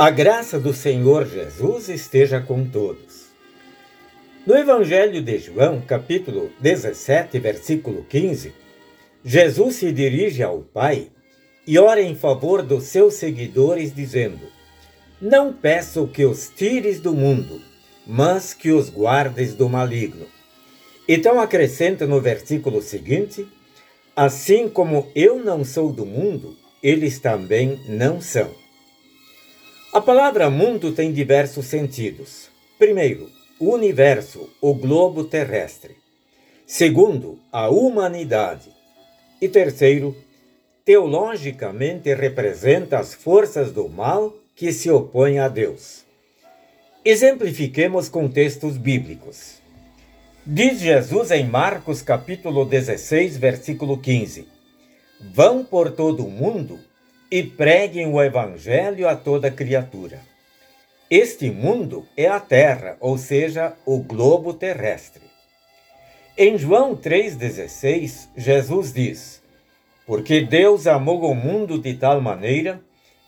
A graça do Senhor Jesus esteja com todos. No Evangelho de João, capítulo 17, versículo 15, Jesus se dirige ao Pai e ora em favor dos seus seguidores, dizendo: Não peço que os tires do mundo, mas que os guardes do maligno. Então acrescenta no versículo seguinte: Assim como eu não sou do mundo, eles também não são. A palavra mundo tem diversos sentidos. Primeiro, o universo, o globo terrestre. Segundo, a humanidade. E terceiro, teologicamente representa as forças do mal que se opõem a Deus. Exemplifiquemos com textos bíblicos. Diz Jesus em Marcos capítulo 16, versículo 15: Vão por todo o mundo e preguem o Evangelho a toda criatura. Este mundo é a Terra, ou seja, o globo terrestre. Em João 3,16, Jesus diz: Porque Deus amou o mundo de tal maneira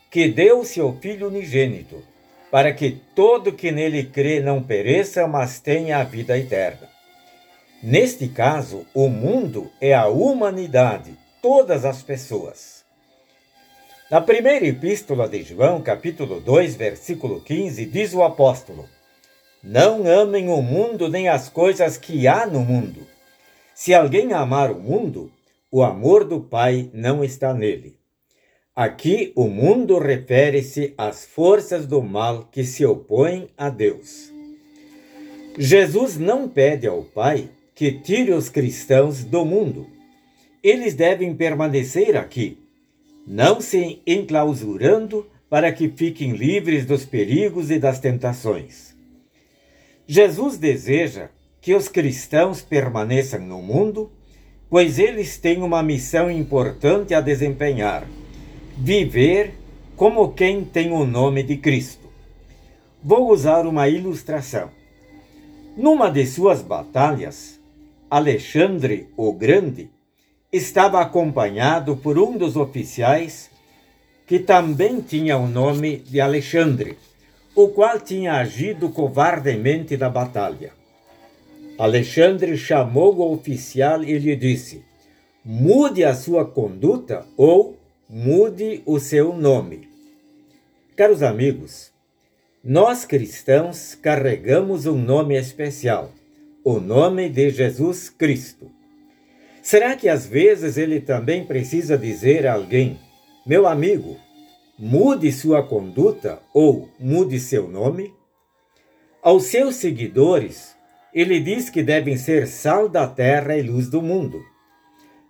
que deu seu Filho unigênito, para que todo que nele crê não pereça, mas tenha a vida eterna. Neste caso, o mundo é a humanidade, todas as pessoas. Na primeira epístola de João, capítulo 2, versículo 15, diz o apóstolo: Não amem o mundo nem as coisas que há no mundo. Se alguém amar o mundo, o amor do Pai não está nele. Aqui o mundo refere-se às forças do mal que se opõem a Deus. Jesus não pede ao Pai que tire os cristãos do mundo. Eles devem permanecer aqui não se enclausurando para que fiquem livres dos perigos e das tentações. Jesus deseja que os cristãos permaneçam no mundo, pois eles têm uma missão importante a desempenhar: viver como quem tem o nome de Cristo. Vou usar uma ilustração. Numa de suas batalhas, Alexandre o Grande estava acompanhado por um dos oficiais que também tinha o nome de Alexandre, o qual tinha agido covardemente na batalha. Alexandre chamou o oficial e lhe disse: Mude a sua conduta ou mude o seu nome. Caros amigos, nós cristãos carregamos um nome especial, o nome de Jesus Cristo. Será que às vezes ele também precisa dizer a alguém: meu amigo, mude sua conduta ou mude seu nome? Aos seus seguidores, ele diz que devem ser sal da terra e luz do mundo.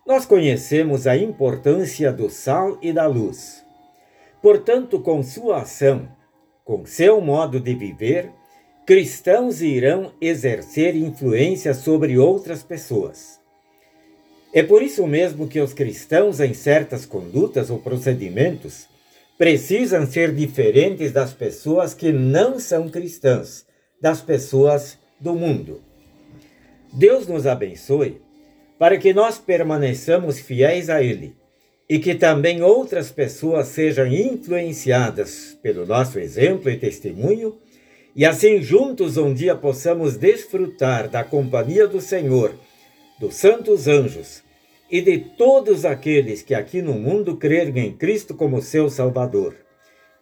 Nós conhecemos a importância do sal e da luz. Portanto, com sua ação, com seu modo de viver, cristãos irão exercer influência sobre outras pessoas. É por isso mesmo que os cristãos, em certas condutas ou procedimentos, precisam ser diferentes das pessoas que não são cristãs, das pessoas do mundo. Deus nos abençoe para que nós permaneçamos fiéis a Ele e que também outras pessoas sejam influenciadas pelo nosso exemplo e testemunho, e assim juntos um dia possamos desfrutar da companhia do Senhor dos santos anjos e de todos aqueles que aqui no mundo crerem em Cristo como seu Salvador.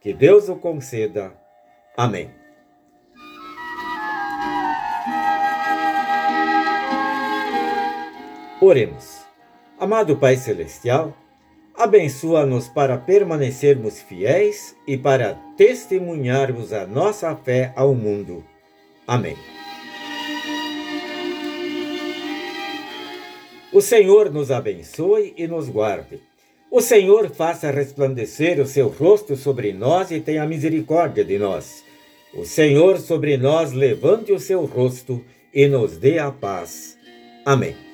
Que Deus o conceda. Amém. Oremos. Amado Pai Celestial, abençoa-nos para permanecermos fiéis e para testemunharmos a nossa fé ao mundo. Amém. O Senhor nos abençoe e nos guarde. O Senhor faça resplandecer o seu rosto sobre nós e tenha misericórdia de nós. O Senhor sobre nós levante o seu rosto e nos dê a paz. Amém.